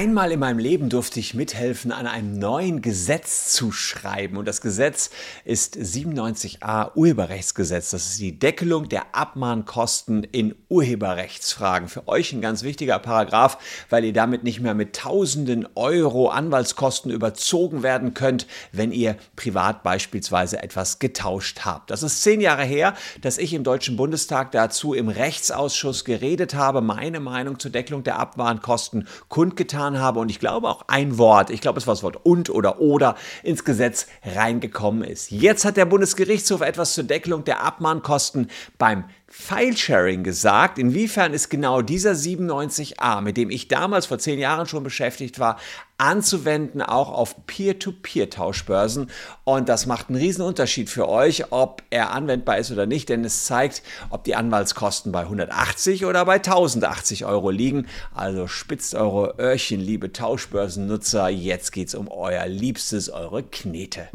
Einmal in meinem Leben durfte ich mithelfen, an einem neuen Gesetz zu schreiben. Und das Gesetz ist 97a Urheberrechtsgesetz. Das ist die Deckelung der Abmahnkosten in Urheberrechtsfragen. Für euch ein ganz wichtiger Paragraph, weil ihr damit nicht mehr mit tausenden Euro Anwaltskosten überzogen werden könnt, wenn ihr privat beispielsweise etwas getauscht habt. Das ist zehn Jahre her, dass ich im Deutschen Bundestag dazu im Rechtsausschuss geredet habe, meine Meinung zur Deckelung der Abmahnkosten kundgetan getan habe und ich glaube auch ein Wort, ich glaube es war das Wort und oder oder ins Gesetz reingekommen ist. Jetzt hat der Bundesgerichtshof etwas zur Deckelung der Abmahnkosten beim File-Sharing gesagt. Inwiefern ist genau dieser 97a, mit dem ich damals vor zehn Jahren schon beschäftigt war, anzuwenden, auch auf Peer-to-Peer-Tauschbörsen. Und das macht einen riesen Unterschied für euch, ob er anwendbar ist oder nicht, denn es zeigt, ob die Anwaltskosten bei 180 oder bei 1080 Euro liegen. Also spitzt eure Öhrchen, liebe Tauschbörsennutzer. Jetzt geht's um euer Liebstes, eure Knete.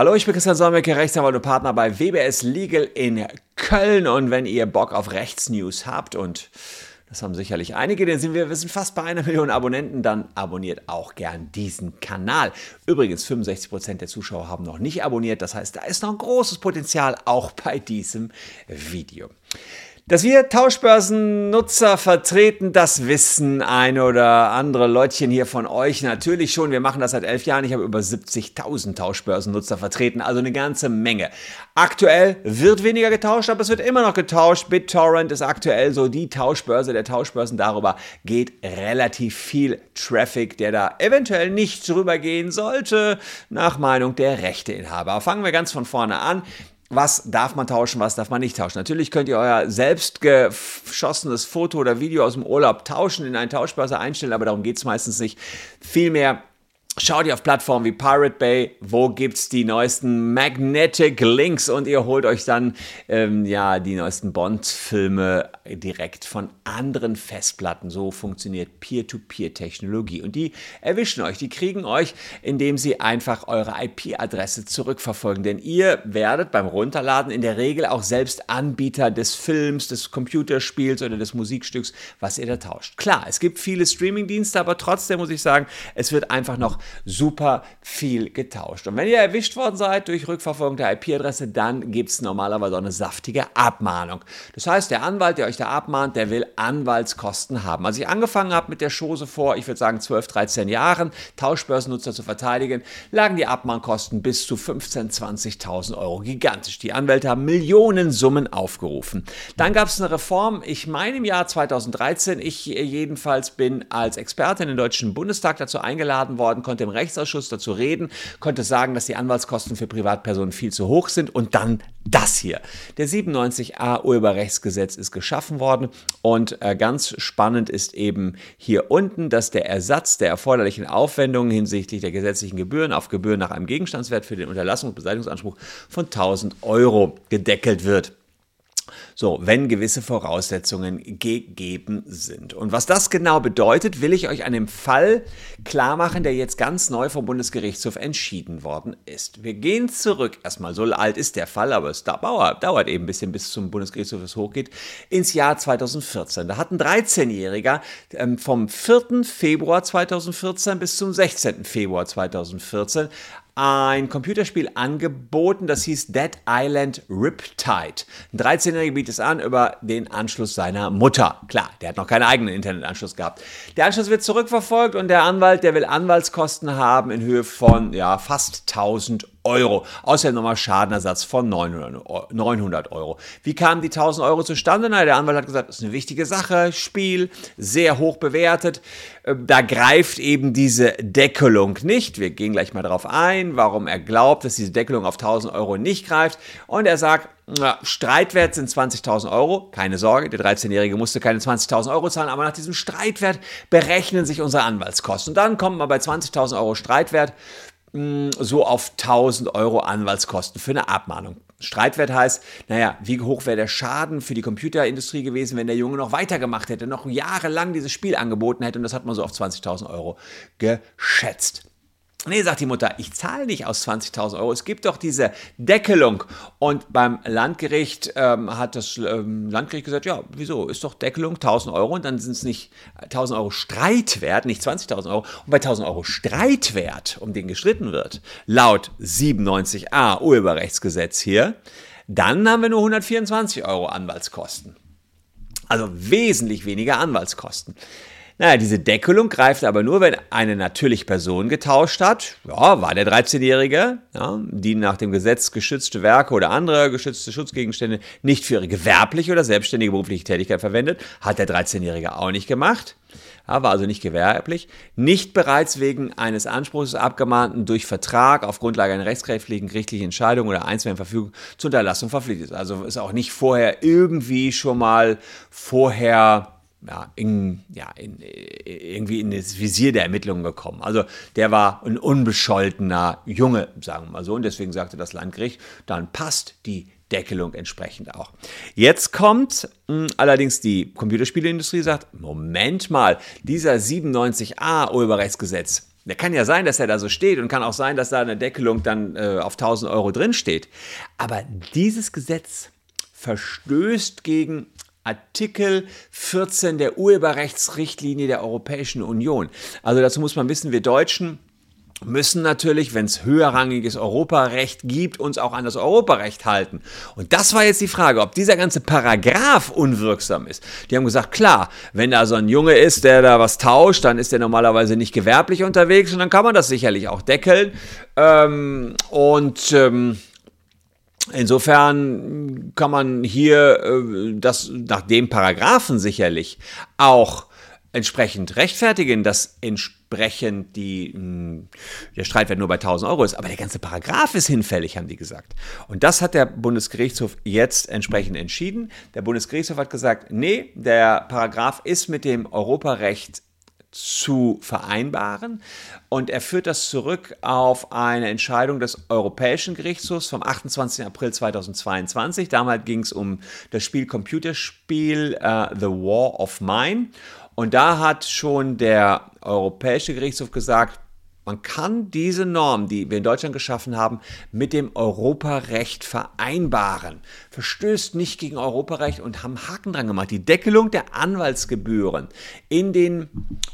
Hallo, ich bin Christian Solmecke, Rechtsanwalt und Partner bei WBS Legal in Köln. Und wenn ihr Bock auf Rechtsnews habt und das haben sicherlich einige, denn sind wir, wir sind fast bei einer Million Abonnenten, dann abonniert auch gern diesen Kanal. Übrigens, 65% der Zuschauer haben noch nicht abonniert, das heißt, da ist noch ein großes Potenzial auch bei diesem Video. Dass wir Tauschbörsennutzer vertreten, das wissen ein oder andere Leutchen hier von euch natürlich schon. Wir machen das seit elf Jahren. Ich habe über 70.000 Tauschbörsennutzer vertreten, also eine ganze Menge. Aktuell wird weniger getauscht, aber es wird immer noch getauscht. BitTorrent ist aktuell so die Tauschbörse der Tauschbörsen. Darüber geht relativ viel Traffic, der da eventuell nicht drüber gehen sollte, nach Meinung der Rechteinhaber. Fangen wir ganz von vorne an was darf man tauschen, was darf man nicht tauschen. Natürlich könnt ihr euer selbst geschossenes Foto oder Video aus dem Urlaub tauschen, in einen Tauschbörse einstellen, aber darum geht es meistens nicht. Vielmehr Schaut ihr auf Plattformen wie Pirate Bay, wo gibt's die neuesten Magnetic Links und ihr holt euch dann ähm, ja die neuesten Bond-Filme direkt von anderen Festplatten. So funktioniert Peer-to-Peer-Technologie und die erwischen euch, die kriegen euch, indem sie einfach eure IP-Adresse zurückverfolgen. Denn ihr werdet beim Runterladen in der Regel auch selbst Anbieter des Films, des Computerspiels oder des Musikstücks, was ihr da tauscht. Klar, es gibt viele Streaming-Dienste, aber trotzdem muss ich sagen, es wird einfach noch super viel getauscht. Und wenn ihr erwischt worden seid durch Rückverfolgung der IP-Adresse, dann gibt es normalerweise eine saftige Abmahnung. Das heißt, der Anwalt, der euch da abmahnt, der will Anwaltskosten haben. Als ich angefangen habe mit der Chose vor, ich würde sagen 12, 13 Jahren, Tauschbörsennutzer zu verteidigen, lagen die Abmahnkosten bis zu 15.000, 20.000 Euro. Gigantisch. Die Anwälte haben Millionensummen aufgerufen. Dann gab es eine Reform, ich meine im Jahr 2013, ich jedenfalls bin als Experte in den Deutschen Bundestag dazu eingeladen worden, konnte im Rechtsausschuss dazu reden, konnte sagen, dass die Anwaltskosten für Privatpersonen viel zu hoch sind und dann das hier. Der 97a Urheberrechtsgesetz ist geschaffen worden und äh, ganz spannend ist eben hier unten, dass der Ersatz der erforderlichen Aufwendungen hinsichtlich der gesetzlichen Gebühren auf Gebühren nach einem Gegenstandswert für den Unterlassungs- und Beseitigungsanspruch von 1000 Euro gedeckelt wird. So, wenn gewisse Voraussetzungen gegeben sind. Und was das genau bedeutet, will ich euch an dem Fall klar machen, der jetzt ganz neu vom Bundesgerichtshof entschieden worden ist. Wir gehen zurück, erstmal so alt ist der Fall, aber es dauert, dauert eben ein bisschen, bis zum Bundesgerichtshof es hochgeht, ins Jahr 2014. Da hat ein 13-Jähriger ähm, vom 4. Februar 2014 bis zum 16. Februar 2014 ein Computerspiel angeboten, das hieß Dead Island Riptide. Ein 13-Jähriger bietet es an über den Anschluss seiner Mutter. Klar, der hat noch keinen eigenen Internetanschluss gehabt. Der Anschluss wird zurückverfolgt und der Anwalt, der will Anwaltskosten haben in Höhe von ja, fast 1000 Euro. Außerdem nochmal Schadenersatz von 900 Euro. Wie kamen die 1000 Euro zustande? Na, der Anwalt hat gesagt, das ist eine wichtige Sache, Spiel, sehr hoch bewertet. Ähm, da greift eben diese Deckelung nicht. Wir gehen gleich mal darauf ein, warum er glaubt, dass diese Deckelung auf 1000 Euro nicht greift. Und er sagt, na, Streitwert sind 20.000 Euro. Keine Sorge, der 13-Jährige musste keine 20.000 Euro zahlen, aber nach diesem Streitwert berechnen sich unsere Anwaltskosten. Und dann kommt man bei 20.000 Euro Streitwert hm, so auf 1000 Euro Anwaltskosten für eine Abmahnung. Streitwert heißt, naja, wie hoch wäre der Schaden für die Computerindustrie gewesen, wenn der Junge noch weitergemacht hätte, noch jahrelang dieses Spiel angeboten hätte und das hat man so auf 20.000 Euro geschätzt. Nee, sagt die Mutter, ich zahle nicht aus 20.000 Euro. Es gibt doch diese Deckelung. Und beim Landgericht ähm, hat das ähm, Landgericht gesagt, ja, wieso? Ist doch Deckelung 1.000 Euro und dann sind es nicht 1.000 Euro Streitwert, nicht 20.000 Euro. Und bei 1.000 Euro Streitwert, um den gestritten wird, laut 97a Urheberrechtsgesetz hier, dann haben wir nur 124 Euro Anwaltskosten. Also wesentlich weniger Anwaltskosten. Naja, diese Deckelung greift aber nur, wenn eine natürliche Person getauscht hat. Ja, war der 13-Jährige, ja, die nach dem Gesetz geschützte Werke oder andere geschützte Schutzgegenstände nicht für ihre gewerbliche oder selbstständige berufliche Tätigkeit verwendet. Hat der 13-Jährige auch nicht gemacht. Ja, war also nicht gewerblich. Nicht bereits wegen eines Anspruchs Abgemahnten durch Vertrag auf Grundlage einer rechtskräftigen gerichtlichen Entscheidung oder einstweiligen Verfügung zur Unterlassung verpflichtet. Also ist auch nicht vorher irgendwie schon mal vorher ja, in, ja, in, irgendwie in das Visier der Ermittlungen gekommen. Also der war ein unbescholtener Junge, sagen wir mal so. Und deswegen sagte das Landgericht, dann passt die Deckelung entsprechend auch. Jetzt kommt mh, hm, allerdings die Computerspieleindustrie, sagt, Moment mal, dieser 97a Urheberrechtsgesetz, der kann ja sein, dass er da so steht und kann auch sein, dass da eine Deckelung dann äh, auf 1000 Euro drin steht. Aber dieses Gesetz verstößt gegen Artikel 14 der Urheberrechtsrichtlinie der Europäischen Union. Also dazu muss man wissen, wir Deutschen müssen natürlich, wenn es höherrangiges Europarecht gibt, uns auch an das Europarecht halten. Und das war jetzt die Frage, ob dieser ganze Paragraph unwirksam ist. Die haben gesagt, klar, wenn da so ein Junge ist, der da was tauscht, dann ist der normalerweise nicht gewerblich unterwegs und dann kann man das sicherlich auch deckeln. Ähm, und ähm, Insofern kann man hier äh, das nach dem Paragraphen sicherlich auch entsprechend rechtfertigen, dass entsprechend die, hm, der Streitwert nur bei 1000 Euro ist. Aber der ganze Paragraph ist hinfällig, haben die gesagt. Und das hat der Bundesgerichtshof jetzt entsprechend entschieden. Der Bundesgerichtshof hat gesagt, nee, der Paragraph ist mit dem Europarecht zu vereinbaren. Und er führt das zurück auf eine Entscheidung des Europäischen Gerichtshofs vom 28. April 2022. Damals ging es um das Spiel Computerspiel uh, The War of Mine. Und da hat schon der Europäische Gerichtshof gesagt, man kann diese Norm, die wir in Deutschland geschaffen haben, mit dem Europarecht vereinbaren. Verstößt nicht gegen Europarecht und haben Haken dran gemacht. Die Deckelung der Anwaltsgebühren in den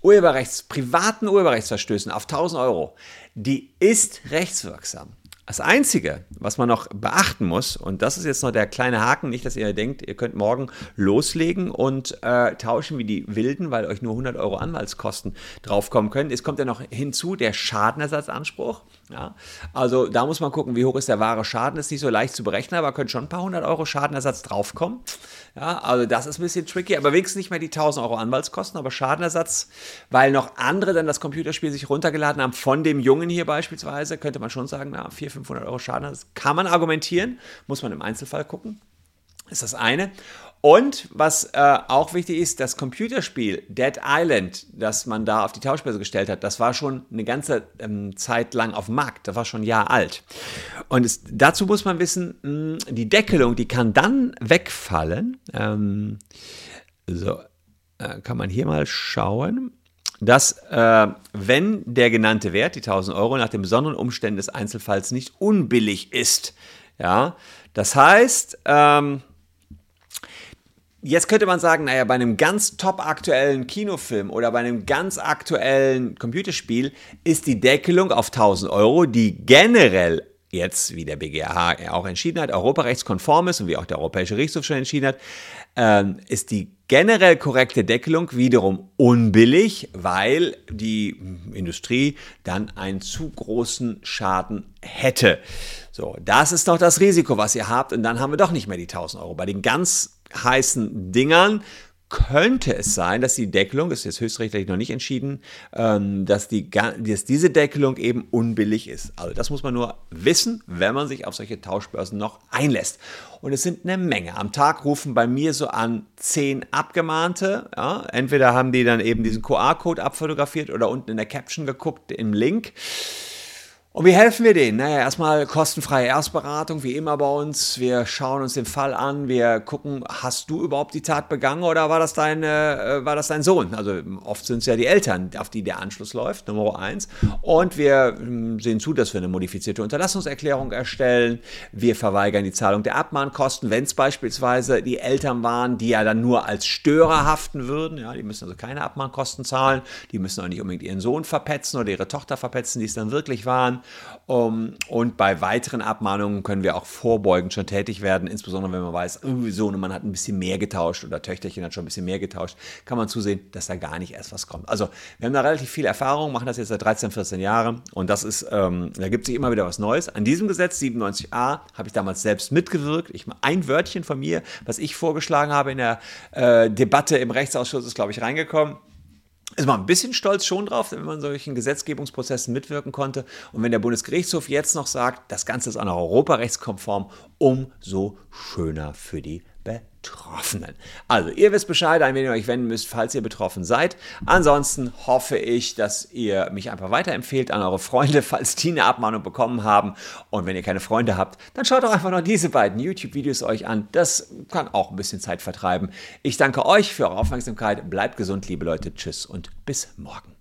Urheberrechts, privaten Urheberrechtsverstößen auf 1000 Euro, die ist rechtswirksam. Das Einzige, was man noch beachten muss, und das ist jetzt noch der kleine Haken, nicht, dass ihr denkt, ihr könnt morgen loslegen und äh, tauschen wie die Wilden, weil euch nur 100 Euro Anwaltskosten draufkommen können. Es kommt ja noch hinzu der Schadenersatzanspruch. Ja? Also da muss man gucken, wie hoch ist der wahre Schaden. Ist nicht so leicht zu berechnen, aber können schon ein paar hundert Euro Schadenersatz draufkommen. Ja, also das ist ein bisschen tricky, aber wenigstens nicht mehr die 1000 Euro Anwaltskosten, aber Schadenersatz, weil noch andere dann das Computerspiel sich runtergeladen haben, von dem Jungen hier beispielsweise, könnte man schon sagen, na, 400, 500 Euro Schadenersatz. Kann man argumentieren, muss man im Einzelfall gucken. Ist das eine. Und was äh, auch wichtig ist, das Computerspiel Dead Island, das man da auf die Tauschbörse gestellt hat, das war schon eine ganze ähm, Zeit lang auf dem Markt. Das war schon ein Jahr alt. Und es, dazu muss man wissen, mh, die Deckelung, die kann dann wegfallen. Ähm, so, äh, kann man hier mal schauen dass äh, wenn der genannte Wert, die 1000 Euro, nach den besonderen Umständen des Einzelfalls nicht unbillig ist. Ja, das heißt, ähm, Jetzt könnte man sagen, naja, bei einem ganz top aktuellen Kinofilm oder bei einem ganz aktuellen Computerspiel ist die Deckelung auf 1000 Euro, die generell jetzt, wie der BGH auch entschieden hat, europarechtskonform ist und wie auch der Europäische Gerichtshof schon entschieden hat, ähm, ist die generell korrekte Deckelung wiederum unbillig, weil die Industrie dann einen zu großen Schaden hätte. So, das ist doch das Risiko, was ihr habt und dann haben wir doch nicht mehr die 1000 Euro. Bei den ganz heißen Dingern könnte es sein, dass die Deckelung, ist jetzt höchstrichterlich noch nicht entschieden, ähm, dass, die, dass diese Deckelung eben unbillig ist. Also das muss man nur wissen, wenn man sich auf solche Tauschbörsen noch einlässt. Und es sind eine Menge. Am Tag rufen bei mir so an zehn Abgemahnte. Ja, entweder haben die dann eben diesen QR-Code abfotografiert oder unten in der Caption geguckt im Link. Und wie helfen wir denen? Naja, erstmal kostenfreie Erstberatung, wie immer bei uns. Wir schauen uns den Fall an, wir gucken, hast du überhaupt die Tat begangen oder war das dein, äh, war das dein Sohn? Also oft sind es ja die Eltern, auf die der Anschluss läuft, Nummer eins. Und wir äh, sehen zu, dass wir eine modifizierte Unterlassungserklärung erstellen. Wir verweigern die Zahlung der Abmahnkosten, wenn es beispielsweise die Eltern waren, die ja dann nur als Störer haften würden. Ja, die müssen also keine Abmahnkosten zahlen. Die müssen auch nicht unbedingt ihren Sohn verpetzen oder ihre Tochter verpetzen, die es dann wirklich waren. Um, und bei weiteren Abmahnungen können wir auch vorbeugend schon tätig werden, insbesondere wenn man weiß, oh, so man hat ein bisschen mehr getauscht oder Töchterchen hat schon ein bisschen mehr getauscht, kann man zusehen, dass da gar nicht erst was kommt. Also wir haben da relativ viel Erfahrung, machen das jetzt seit 13, 14 Jahren und das ist, ähm, da gibt sich immer wieder was Neues. An diesem Gesetz 97a habe ich damals selbst mitgewirkt. Ich, ein Wörtchen von mir, was ich vorgeschlagen habe in der äh, Debatte im Rechtsausschuss, ist, glaube ich, reingekommen ist man ein bisschen stolz schon drauf, wenn man solchen Gesetzgebungsprozessen mitwirken konnte. Und wenn der Bundesgerichtshof jetzt noch sagt, das Ganze ist auch noch europarechtskonform, umso schöner für die Betroffenen. Also, ihr wisst Bescheid, an wen ihr euch wenden müsst, falls ihr betroffen seid. Ansonsten hoffe ich, dass ihr mich einfach weiterempfehlt an eure Freunde, falls die eine Abmahnung bekommen haben. Und wenn ihr keine Freunde habt, dann schaut doch einfach noch diese beiden YouTube-Videos euch an. Das kann auch ein bisschen Zeit vertreiben. Ich danke euch für eure Aufmerksamkeit. Bleibt gesund, liebe Leute. Tschüss und bis morgen.